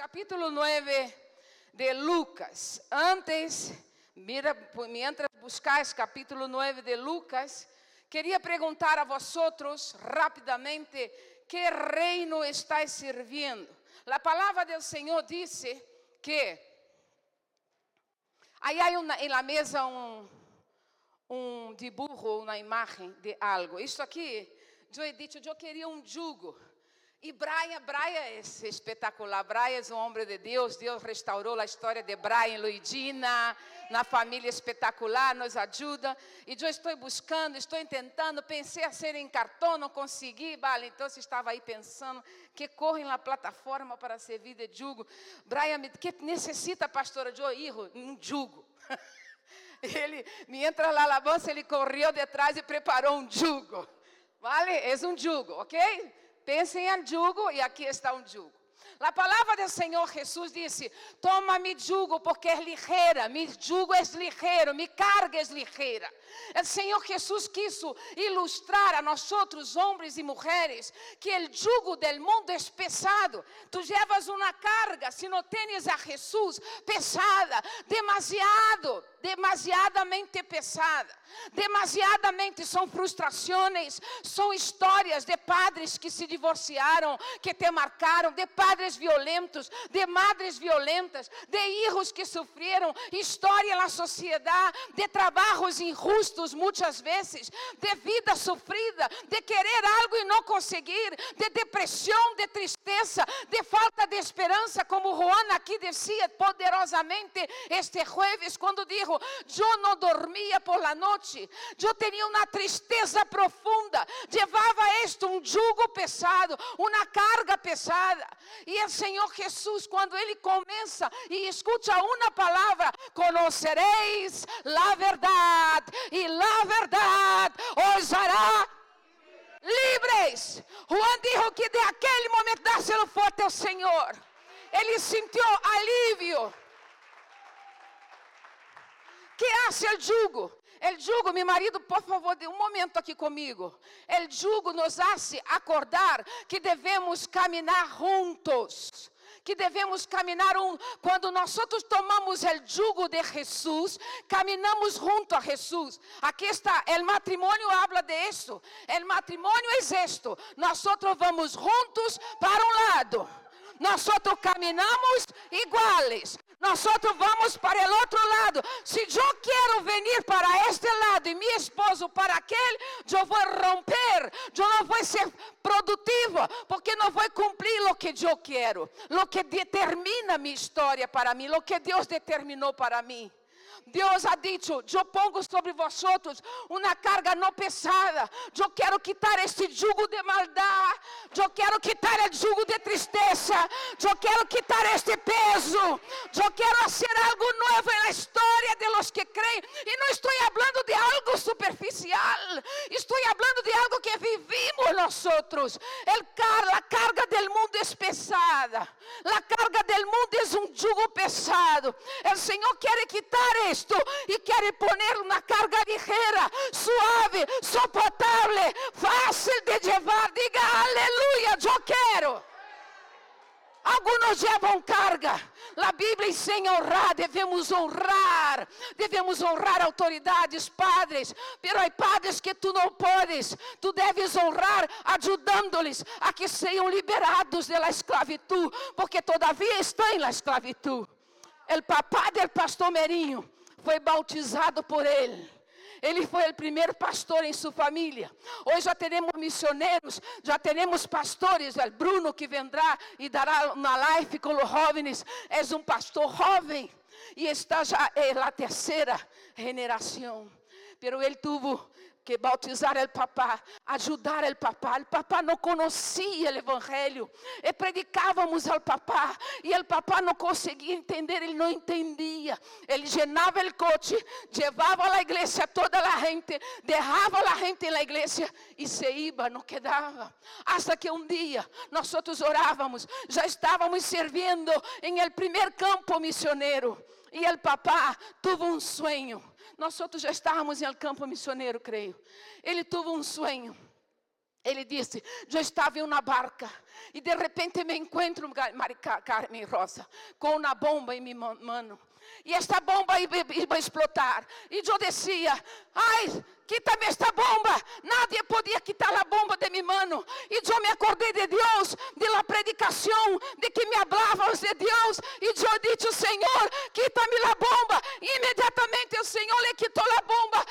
capítulo 9 de Lucas. Antes, mira, mientras buscáis capítulo 9 de Lucas, queria perguntar a vosotros rapidamente que reino estáis servindo. A palavra do Senhor disse que aí há em la mesa um, um dibujo, uma imagem de algo. Isso aqui, eu he dicho, eu queria um jugo. E Brian, Brian é espetacular. Brian é um homem de Deus. Deus restaurou a história de Brian Luidina, na família espetacular, nos ajuda. E eu estou buscando, estou tentando. Pensei a ser em cartão, não consegui. Vale, então estava aí pensando que correm na plataforma para servir de jugo. Brian, que necessita, pastora Joe? Hijo, um jugo. Ele me entra na alabança, ele correu de trás e preparou um jugo. Vale? É um jugo, ok? Pensem em jugo e aqui está um jugo. A palavra do Senhor Jesus disse: Toma mi jugo porque é ligeira, mi jugo é ligeiro, mi carga é ligeira. O Senhor Jesus quis ilustrar a nós outros homens e mulheres que o jugo del mundo é pesado. Tu llevas uma carga, se não tens a Jesus, pesada, demasiado, demasiadamente pesada. Demasiadamente são frustrações, são histórias de padres que se divorciaram, que te marcaram, de padres violentos, de madres violentas, de hijos que sofreram, história na sociedade, de trabalhos injustos muitas vezes, de vida sofrida, de querer algo e não conseguir, de depressão, de tristeza, de falta de esperança, como Juan aqui dizia poderosamente este jueves, quando dijo: Eu não dormia por la noite. Eu tinha uma tristeza profunda. Levava isto um jugo pesado, uma carga pesada. E o Senhor Jesus, quando ele começa e escuta uma palavra, conhecereis a verdade, e a verdade os hará livres. Juan disse que de aquele momento dá-se forte ao Senhor. Ele sentiu alívio. Que hace o jugo? El jugo, meu marido, por favor, de um momento aqui comigo. El jugo nos hace acordar que devemos caminhar juntos que devemos caminhar um, quando nós tomamos o jugo de Jesus, caminhamos junto a Jesus. Aqui está, o matrimônio habla de isso. O matrimônio é isto. Nós vamos juntos para um lado. Nós caminhamos iguales. Nós vamos para o outro lado. Se eu quero vir para este lado e meu esposo para aquele, eu vou romper. Eu não vou ser produtiva, porque não vou cumprir o que eu quero, o que determina minha história para mim, o que Deus determinou para mim. Deus ha dicho: Eu pongo sobre vosotros uma carga não pesada. Eu quero quitar este jugo de maldade. Eu quero quitar o jugo de tristeza. Eu quero quitar este peso. Eu quero fazer algo novo na história de los que creem. E não estou falando de algo superficial. Estou falando de algo que vivimos nós outros. A carga do mundo é pesada. A carga do mundo é um jugo pesado. O Senhor quer quitar esto y quiere poner carga ligera, suave, soportable, fácil de llevar. Diga aleluya, yo quiero. Alguns levam carga. A Bíblia ensina a honrar, devemos honrar, devemos honrar autoridades, padres, pero há padres que tu não podes, tu deves honrar, ajudando-lhes a que sejam liberados da esclavitud, porque todavia estão na esclavitud. O papá do pastor Merinho foi bautizado por ele. Ele foi o primeiro pastor em sua família. Hoje já teremos missioneiros, já teremos pastores. O Bruno que vendrá e dará uma live com os jovens. É um pastor jovem e está já é a terceira geração. Pero ele tuvo que bautizar o papá, ajudar o papá. O papá não conhecia o evangelho. E predicávamos ao papá. E o papá não conseguia entender, ele não entendia. Ele llenava o coche, levava a igreja toda a gente, derrava a gente na igreja e se iba, não quedava. Hasta que um dia nós orávamos, já estávamos servindo em el primeiro campo missioneiro. E o papá teve um sonho nós outros já estávamos em campo missioneiro, creio. Ele teve um sonho. Ele disse: Eu estava em uma barca e de repente me encontro, Carmen Rosa, com uma bomba em minha mão. E esta bomba ia, explotar. E eu dizia: Ai, quítame esta bomba. Nadie podia quitar a bomba de mi mano. E eu me acordei de Deus, de la predicação, de que me hablavas de Deus. E eu disse: Senhor, quítame a imediatamente o Senhor lhe quitou. A bomba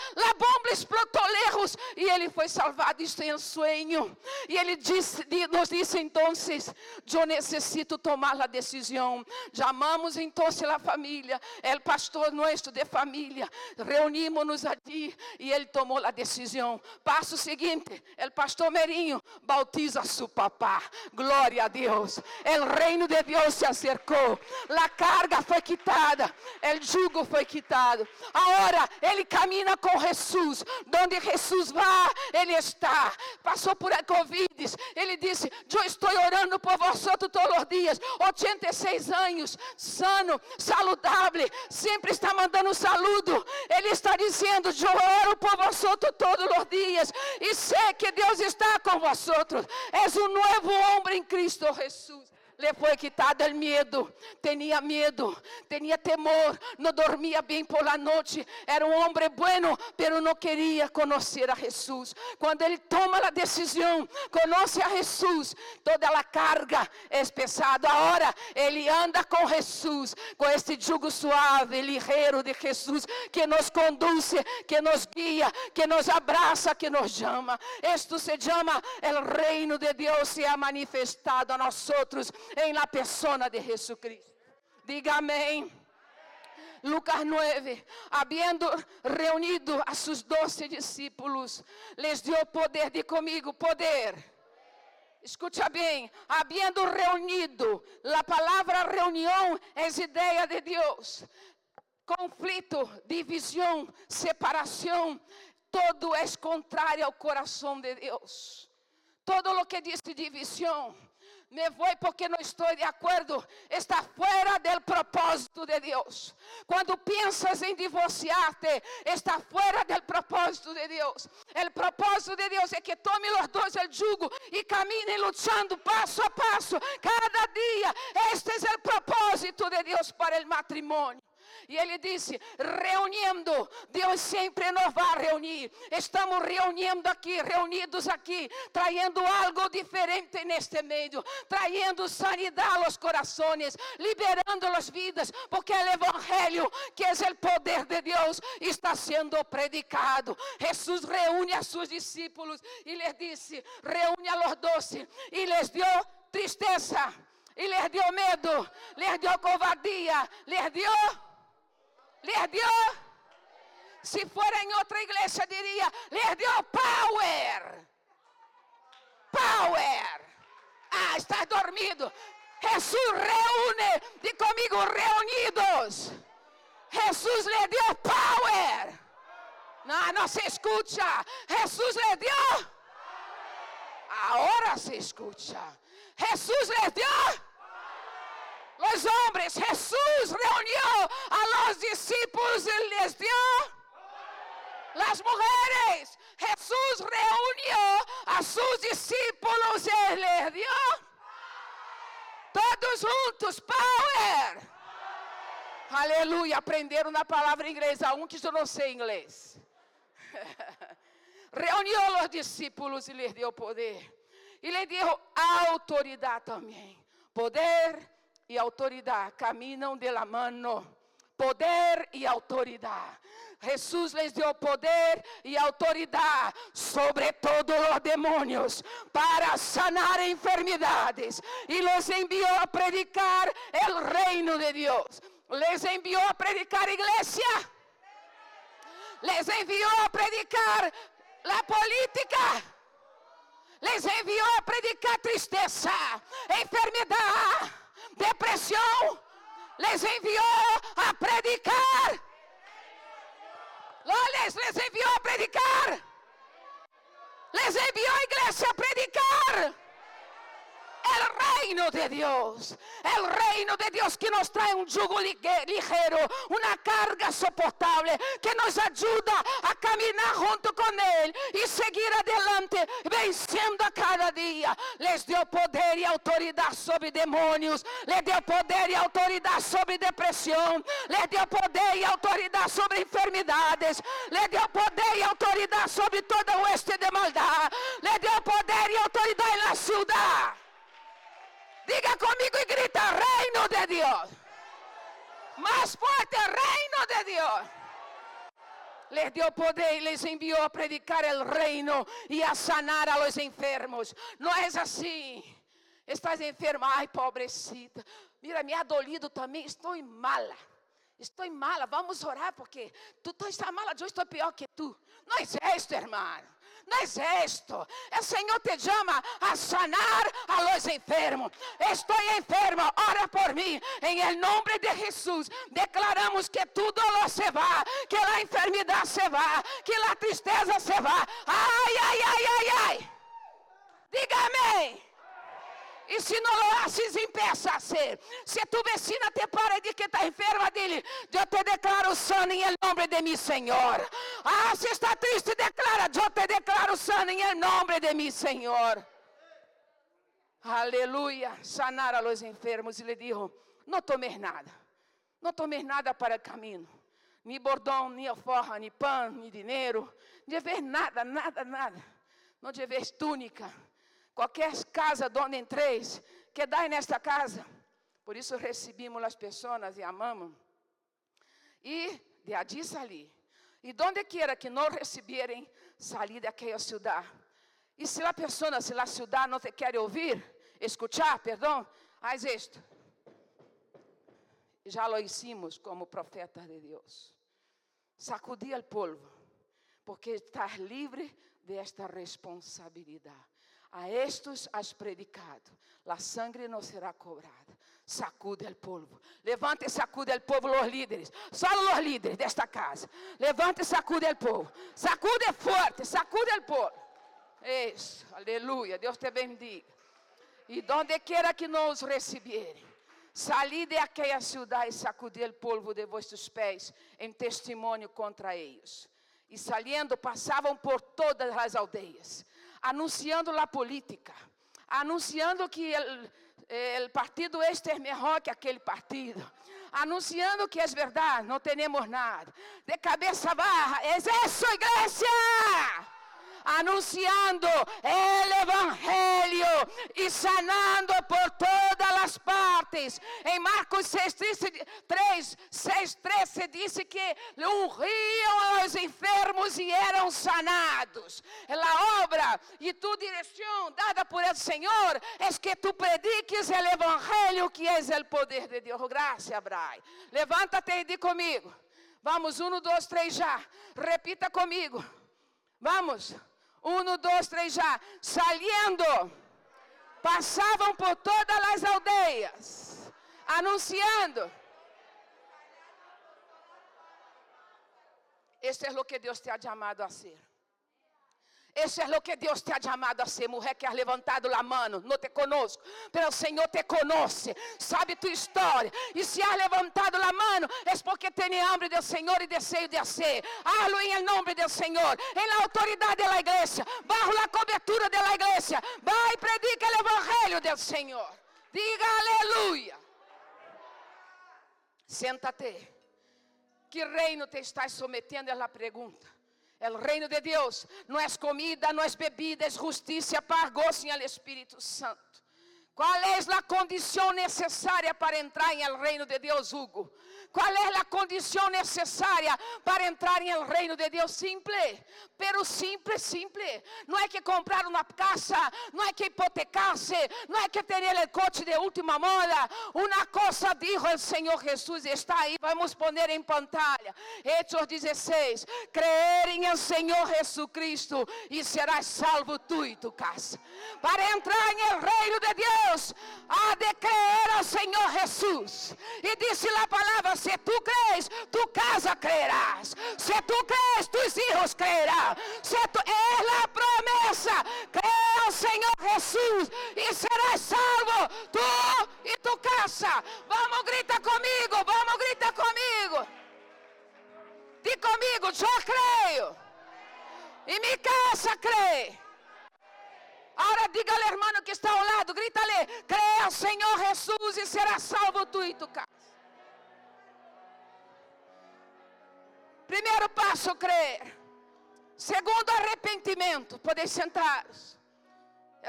lejos. E ele foi salvado. Isto é um sonho. E ele disse, nos disse então: Eu necessito tomar a decisão. Chamamos então a família, o pastor nosso de família. Reunimos-nos ali. E ele tomou a decisão. Passo seguinte, o pastor Merinho bautiza seu papá. Glória a Deus. O reino de Deus se acercou. A carga foi quitada. O jugo foi quitado. Agora ele caminha com Jesus. Donde Jesus vai, ele está. Passou por Covid. Ele disse: Eu estou orando por você todos os dias. 86 anos, sano, saudável. Sempre está mandando um saludo. Ele está dizendo: Eu oro por você todos os dias e sei que Deus está com vosotros. És um novo homem em Cristo Jesus le foi quitado o medo. Tinha medo, tinha temor, não dormia bem por la noite. Era um homem bueno, pero não queria conhecer a Jesus. Quando ele toma a decisão, conhece a Jesus, toda a carga é pesada. Agora ele anda com Jesus, com este jugo suave, ligeiro de Jesus, que nos conduz, que nos guia, que nos abraça, que nos chama. Isto se chama o reino de Deus se ha manifestado a nós outros em la persona de Jesucristo. Diga amém. Lucas 9, habiendo reunido a sus doce discípulos, les dio poder, de comigo, poder. Escucha bem, habiendo reunido, a palavra reunião é ideia de Deus. Conflito, divisão, separação, todo é contrário ao coração de Deus. Todo lo que diz divisão me vou porque não estou de acordo, está fora do propósito de Deus. Quando pensas em divorciar-te, está fora do propósito de Deus. O propósito de Deus é que tome os dois o jugo e caminem lutando passo a passo, cada dia. Este é o propósito de Deus para o matrimônio. E ele disse: reunindo, Deus sempre nos vai reunir. Estamos reunindo aqui, reunidos aqui, traindo algo diferente neste meio, traindo sanidade aos corações, liberando as vidas, porque o Evangelho, que é o poder de Deus, está sendo predicado. Jesus reúne a seus discípulos e lhes disse: reúne a los doce, e lhes deu tristeza. E lhes deu medo, lhes deu covardia, lhes deu lhe deu. Se for em outra igreja, diria: lhe deu power. Power. Ah, está dormido. Jesus reúne, de comigo, reunidos. Jesus lhe deu power. Não, não se escuta. Jesus lhe deu. Agora se escuta. Jesus lhe deu los hombres, Jesús reunió a los discípulos y les dio las mujeres. Jesús reunió a sus discípulos y les dio todos juntos, power. Aleluia, aprenderam na palavra inglesa, um que eu não sei inglês. Reuniu os discípulos e lhes deu poder. E lhe deu autoridade também. Poder e autoridade caminham de la mano. Poder e autoridade. Jesus les deu poder e autoridade sobre todos os demônios para sanar enfermidades e los enviou a predicar el reino de Deus. Les enviou a predicar igreja. Les enviou a predicar la política. Les enviou a predicar tristeza, enfermidade depressão, les enviou a predicar. Les, les enviou a predicar. Les enviou a igreja a predicar. El reino de Dios. El reino de Dios que nos trae un yugo ligero, una carga soportable, que nos ayuda a caminar junto con Él y seguir adelante, venciendo a cada día. Les dio poder y autoridad sobre demonios, les dio poder y autoridad sobre depresión, les dio poder y autoridad sobre enfermedades, les dio poder y autoridad sobre toda oeste de maldad, les dio poder y autoridad. Diga comigo e grita: Reino de Deus. Mais forte, Reino de Deus. Les dio poder e les enviou a predicar el reino e a sanar a los enfermos. Não é assim. Estás enferma, ai pobrecita. Mira, me ha dolido estou mala. Estou mala, vamos orar porque tu estás mala, eu estou pior que tu. Não é isso, irmão no es esto. El Señor te llama a sanar a los enfermos. Estoy enfermo, ora por mí. En el nombre de Jesús declaramos que tu dolor se va, que la enfermedad se va, que la tristeza se va. Ay, ay, ay, ay, ay. Dígame. E se não lo haces, empieza a ser. Se tu vecina te para e diz que está enferma, dile, eu te declaro sana em nome de mi Senhor. Ah, se está triste, declara, eu te declaro sana em nome de mi Senhor. Aleluia. Sanar a los enfermos. E lhe dijo, não tomes nada. Não tomes nada para o caminho. Ni bordão, ni alforra, ni pão, ni dinheiro. Não deves nada, nada, nada. Não deves túnica Qualquer casa onde entreis, que dai nesta casa. Por isso recebimos as pessoas e amamos. E de salir. E donde quiera que não receberem, salir daquela cidade. E se a pessoa, se a cidade não te quer ouvir, escuchar, perdão, haz isto. Já lo hicimos como profetas de Deus. Sacudir o polvo, porque estás livre desta responsabilidade. A estos has predicado, la sangre no será cobrada. Sacude el polvo. Levante e sacude el polvo los líderes. Solo los líderes desta casa. Levante e sacude el polvo. Sacude forte, sacude el polvo. Isso, aleluia. Deus te bendiga. E donde quiera que nos recibieren, salí de aquella ciudad e sacudi el polvo de vuestros pés em testemunho contra eles. E saliendo passavam por todas as aldeias anunciando a política, anunciando que o partido este é melhor que aquele partido, anunciando que é verdade, não temos nada, de cabeça barra, é isso, igreja! anunciando el Evangelio y sanando por todas las partes. En Marcos 6, 3, 6, 13 dice que ungiam a los enfermos y eram sanados. La obra y tu dirección dada por el Señor es que tú prediques el Evangelio que es el poder de Dios. Gracias, Bray. Levántate y di conmigo. Vamos, um, dois, três já. Repita comigo. Vamos. Um, dois, três já. Saliendo. Passavam por as aldeias. Anunciando. Este é o que Deus te ha chamado a ser. Eso es lo que Dios te ha llamado a ser, mujer que has levantado la mano. No te conozco, pero el Señor te conoce, sabe tu historia. Y si has levantado la mano, es porque tiene hambre del Señor y deseo de hacer. Hazlo en el nombre del Señor, en la autoridad de la iglesia, bajo la cobertura de la iglesia. Va y predica el Evangelio del Señor. Diga aleluya. Siéntate. Que reino te estás sometiendo? Es la pregunta. El reino de Deus não é comida, não é bebida, é justiça, paz, gozo em Espírito Santo. Qual é a condição necessária para entrar em el reino de Deus, Hugo? Qual é a condição necessária para entrar em el reino de Deus? Simple, pero simple, simple. Não é que comprar uma casa, não é que hipotecar-se, não é que ter o coche de última moda. Uma coisa dijo o Senhor Jesus, está aí, vamos poner em pantalla. Hechos 16: Creer em el Senhor Jesucristo e serás salvo tu e tu casa. Para entrar em el reino de Deus, há de creer ao Senhor Jesus. E disse a palavra se tu crees, tu casa creerás. Se tu crees, tus hijos creerán. Se tu, la promesa. Creer Creia ao Senhor Jesus e serás salvo, tu e tu casa. Vamos, grita comigo, vamos, grita comigo. Diz comigo, eu creio. E minha casa crê. Agora diga ao irmão que está ao lado, grita-lhe, creia Senhor Jesus e será salvo tu e tu casa. Primeiro passo, crer. Segundo, arrependimento. Podeis sentar.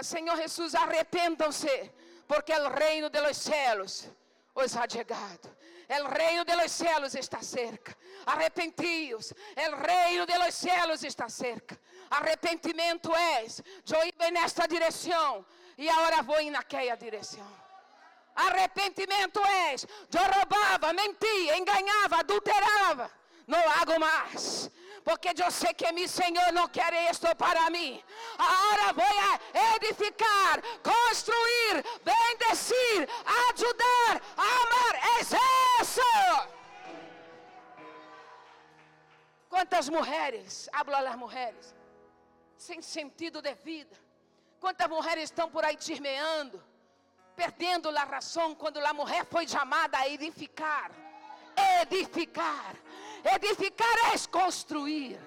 Senhor Jesus, arrependam-se, porque o reino dos céus os ha chegado. O reino dos céus está cerca. Arrepentidos. O reino dos céus está cerca. Arrependimento é. Eu ia nesta direção e agora vou naquela direção. Arrependimento é. Eu roubava, mentia, enganava, adulterava. Não hago mais porque eu sei que meu Senhor não quer isto para mim. Agora vou edificar, construir, bendecir, ajudar, amar. É isso. Quantas mulheres, hablo a las mulheres, sem sentido de vida. Quantas mulheres estão por aí chismeando, perdendo a razão quando a mulher foi chamada a edificar. Edificar Edificar é construir.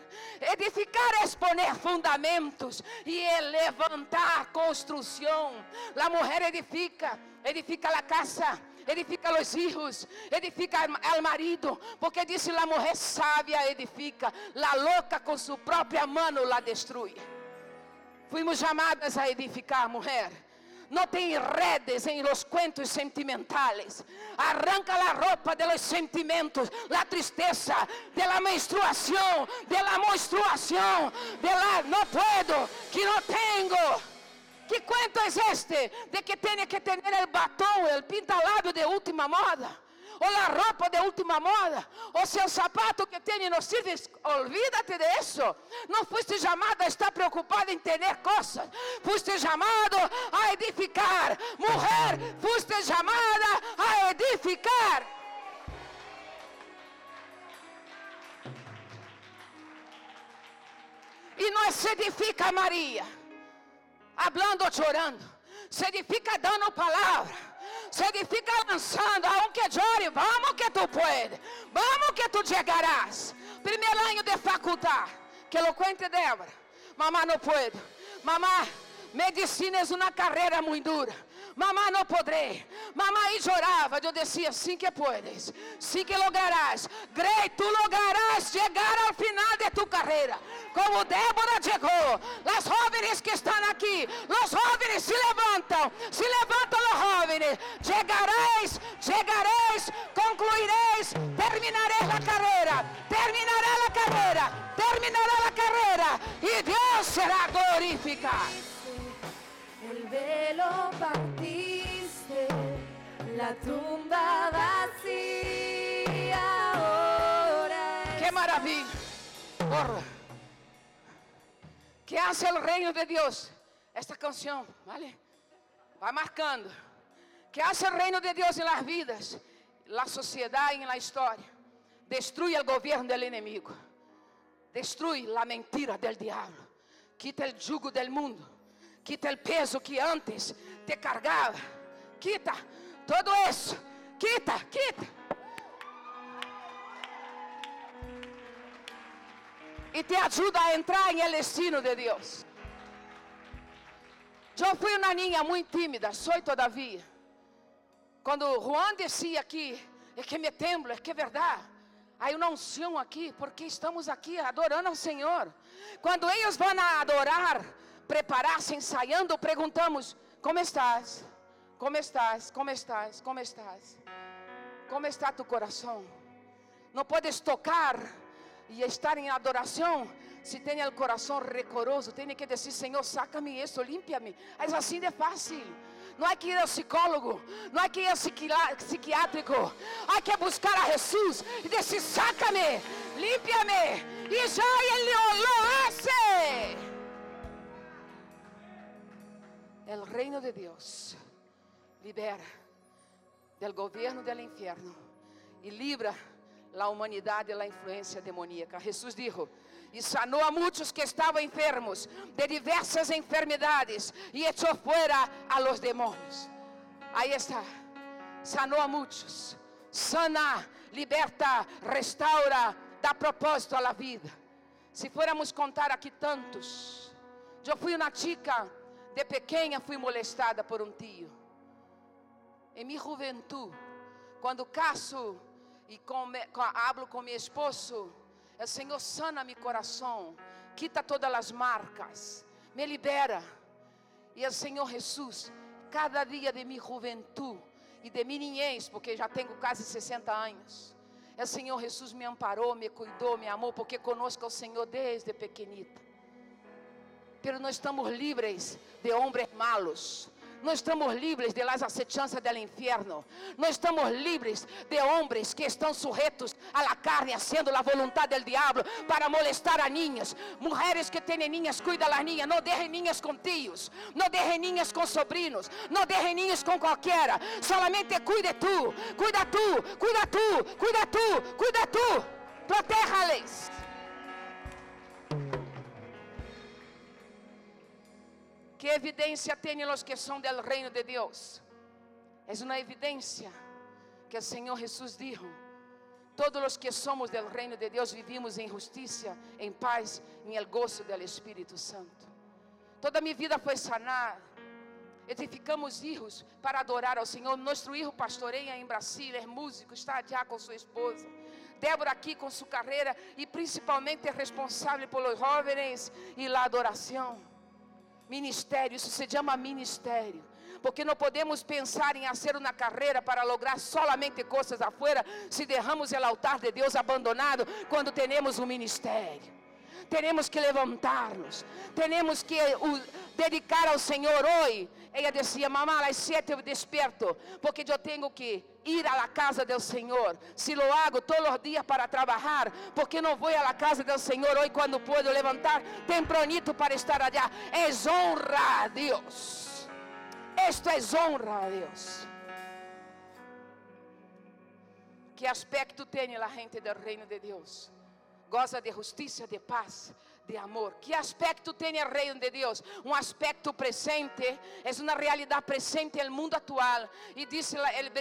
Edificar é poner fundamentos e levantar construção. A mulher edifica, edifica a casa, edifica os filhos, edifica al marido, porque disse a mulher sábia edifica, la louca com sua própria mão la destrui. Fuimos chamadas a edificar, mulher. No te enredes en los cuentos sentimentales. Arranca la ropa de los sentimientos, la tristeza, de la menstruación, de la menstruación, de la no puedo, que no tengo. Que cuento es este de que tiene que tener el batón, el pintalabio de última moda? Ou a roupa de última moda, ou seu sapato que tem no sirve, olvídate de isso. Não foste chamado a estar preocupado em ter coisas, foste chamado a edificar. Mulher, foste chamada a edificar. E nós se edifica Maria, hablando ou chorando, se edifica dando palavra se edifica lançando, aunque llore, vamos que tu puedes, vamos que tu llegarás. Primeiro ano de faculdade, que eloquente Débora, mamá não puedo, mamá, medicina é uma carreira muito dura. Mamá, não poderei. Mamãe chorava. Eu dizia: sim que puedes, sim que lograrás. Grey, tu lograrás chegar ao final de tu carreira. Como Débora chegou. As jovens que estão aqui, os jovens se levantam, se levantam os jovens. Chegareis, chegareis, concluireis, terminareis a carreira, terminará a carreira, terminará a carreira, e Deus será glorificado. El velo partiste, la tumba vacía ahora. ¡Qué maravilla! Porra. ¿Qué hace el reino de Dios? Esta canción, ¿vale? Va marcando. ¿Qué hace el reino de Dios en las vidas, la sociedad y en la historia? Destruye el gobierno del enemigo. Destruye la mentira del diablo. Quita el yugo del mundo Quita o peso que antes te cargava. Quita todo isso. Quita, quita. E te ajuda a entrar em destino de Deus. Eu fui uma ninha muito tímida, sou todavia. Quando Juan descia aqui, é que me temblo, é que é verdade. Aí uma unção aqui, porque estamos aqui adorando ao Senhor. Quando eles vão adorar, preparar-se ensaiando, perguntamos: Como estás? Como estás? Como estás? Como estás? Como está tu coração? Não podes tocar e estar em adoração se tem o coração recoroso. Tem que dizer: Senhor, saca-me isso, limpa-me. É assim de fácil. Não é que ir ao psicólogo, não é que ir ao psiquiátrico. Há que buscar a Jesus e dizer: saca-me, limpa-me. E já ele lo hace. El reino de Dios libera del gobierno del infierno y libra la humanidad de la demoníaca. Jesús dijo, y sanó a muchos que estaban enfermos de diversas enfermedades y echó fuera a los demonios. Ahí está, sanó a muchos, sana, liberta, restaura, dá propósito à vida. Se fôramos contar aqui tantos, eu fui uma chica de pequena, fui molestada por um tio. Em minha juventude, quando caso e com, hablo com meu esposo, o Senhor sana meu coração, quita todas as marcas, me libera. E o Senhor Jesus, cada dia de minha juventude e de minha niñez, porque já tenho quase 60 anos, o Senhor Jesus me amparou, me cuidou, me amou, porque conosco é o Senhor desde pequenita. Pero nós estamos livres de homens malos. Nós estamos livres de las acechanzas del infierno. Nós estamos livres de homens que estão sujeitos a la carne, haciendo la voluntad del diablo para molestar a niñas. Mulheres que têm niñas, cuida las niñas. Não dejen niñas com tios. Não dejen niñas com sobrinos. Não dejen niñas com qualquer. Solamente cuide tu. Cuida tu. Cuida tu. Cuida tu. Cuida tu. Protéjales. Que evidência têm os que são do reino de Deus? É uma evidência que o Senhor Jesus disse: Todos os que somos do reino de Deus vivimos em justiça, em paz, em el gozo do Espírito Santo. Toda minha vida foi sanada. Edificamos filhos para adorar ao Senhor. Nosso filho pastoreia em Brasília, é músico, está já com sua esposa. Débora aqui com sua carreira e principalmente é responsável pelos jovens e a adoração. Ministério, isso se chama ministério. Porque não podemos pensar em fazer uma carreira para lograr solamente coisas afuera se derramos o altar de Deus abandonado quando temos um ministério. Teremos que levantar-nos, temos que dedicar ao Senhor hoje ela dizia: Mamá, às sete eu desperto, porque eu tenho que ir à casa do Senhor. Se lo hago todos os dias para trabalhar, porque não vou à casa do Senhor hoje quando puedo levantar tempranito para estar allá. É honra a Deus. Esto é honra a Deus. Que aspecto tem a gente do reino de Deus? Goza de justiça, de paz, de amor. Que aspecto tem o reino de Deus? Um aspecto presente, é uma realidade presente no mundo atual. E diz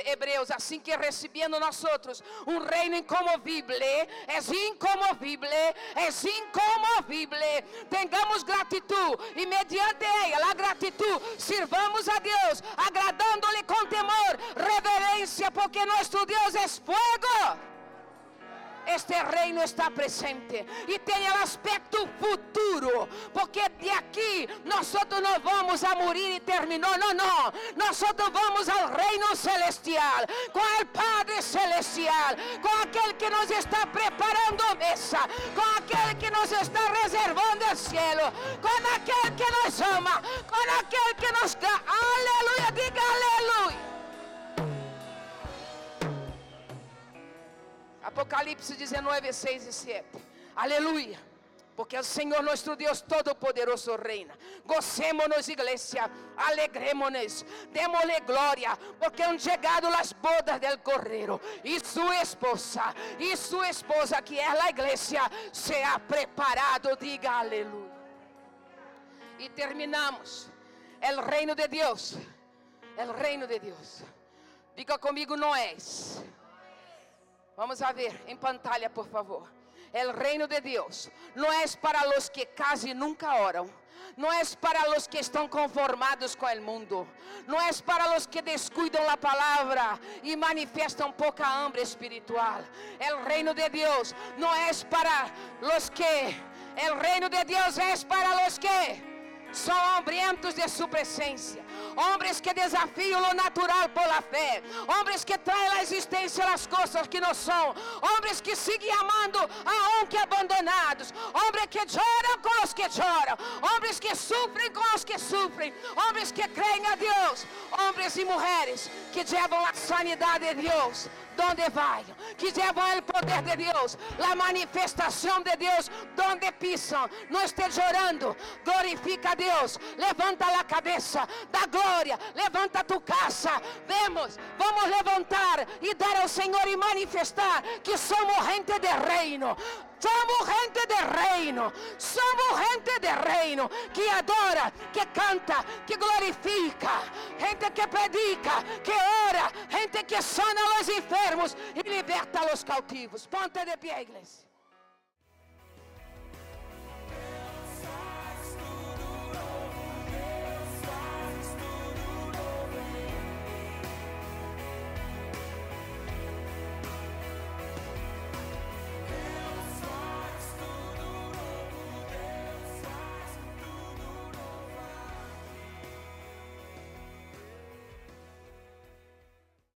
Hebreus, assim que recebendo nós outros um reino incomovível, é incomovível, é incomovível. Tengamos gratidão e mediante ela, a gratidão, sirvamos a Deus, agradando-lhe com temor, reverência, porque nosso Deus é fogo este reino está presente e tem o aspecto futuro, porque de aqui nós não vamos a morir e terminou, não, não, nós vamos ao reino celestial, com o Padre celestial, com aquele que nos está preparando a mesa, com aquele que nos está reservando o cielo, com aquele que nos ama, com aquele que nos dá, aleluia, diga aleluia. Apocalipse 19, 6 e 7. Aleluia. Porque o Senhor nosso Deus Todo-Poderoso reina. Gocémonos, igreja. Alegremos-nos. Démosle glória. Porque han chegado as bodas del Cordeiro. E sua esposa. E sua esposa, que é a igreja, se ha preparado. Diga aleluia. E terminamos. El reino de Deus. El reino de Deus. Diga comigo, não és Vamos a ver em pantalla, por favor. El reino de Deus não é para os que quase nunca oram. Não é para os que estão conformados com o mundo. Não é para os que descuidam a palavra e manifestam pouca hambre espiritual. El reino de Deus não é para os que. El reino de Deus é para os que são hambrientos de sua presença homens que desafiam o natural por fé, homens que traem à existência as coisas que não são, homens que seguem amando a um que abandonados, homens que choram com os que choram, homens que sofrem com os que sofrem, homens que creem a Deus, homens e mulheres que levam a sanidade de Deus donde vai, que levam o poder de Deus, a manifestação de Deus, donde pisam. Não esteja orando, glorifica a Deus, levanta a cabeça, glória glória. Levanta tu casa. Vemos, vamos levantar e dar ao Senhor e manifestar que somos gente de reino. Somos gente de reino. Somos gente de reino que adora, que canta, que glorifica. Gente que predica, que ora. Gente que sana os enfermos e liberta os cautivos. Ponte de pé, igreja.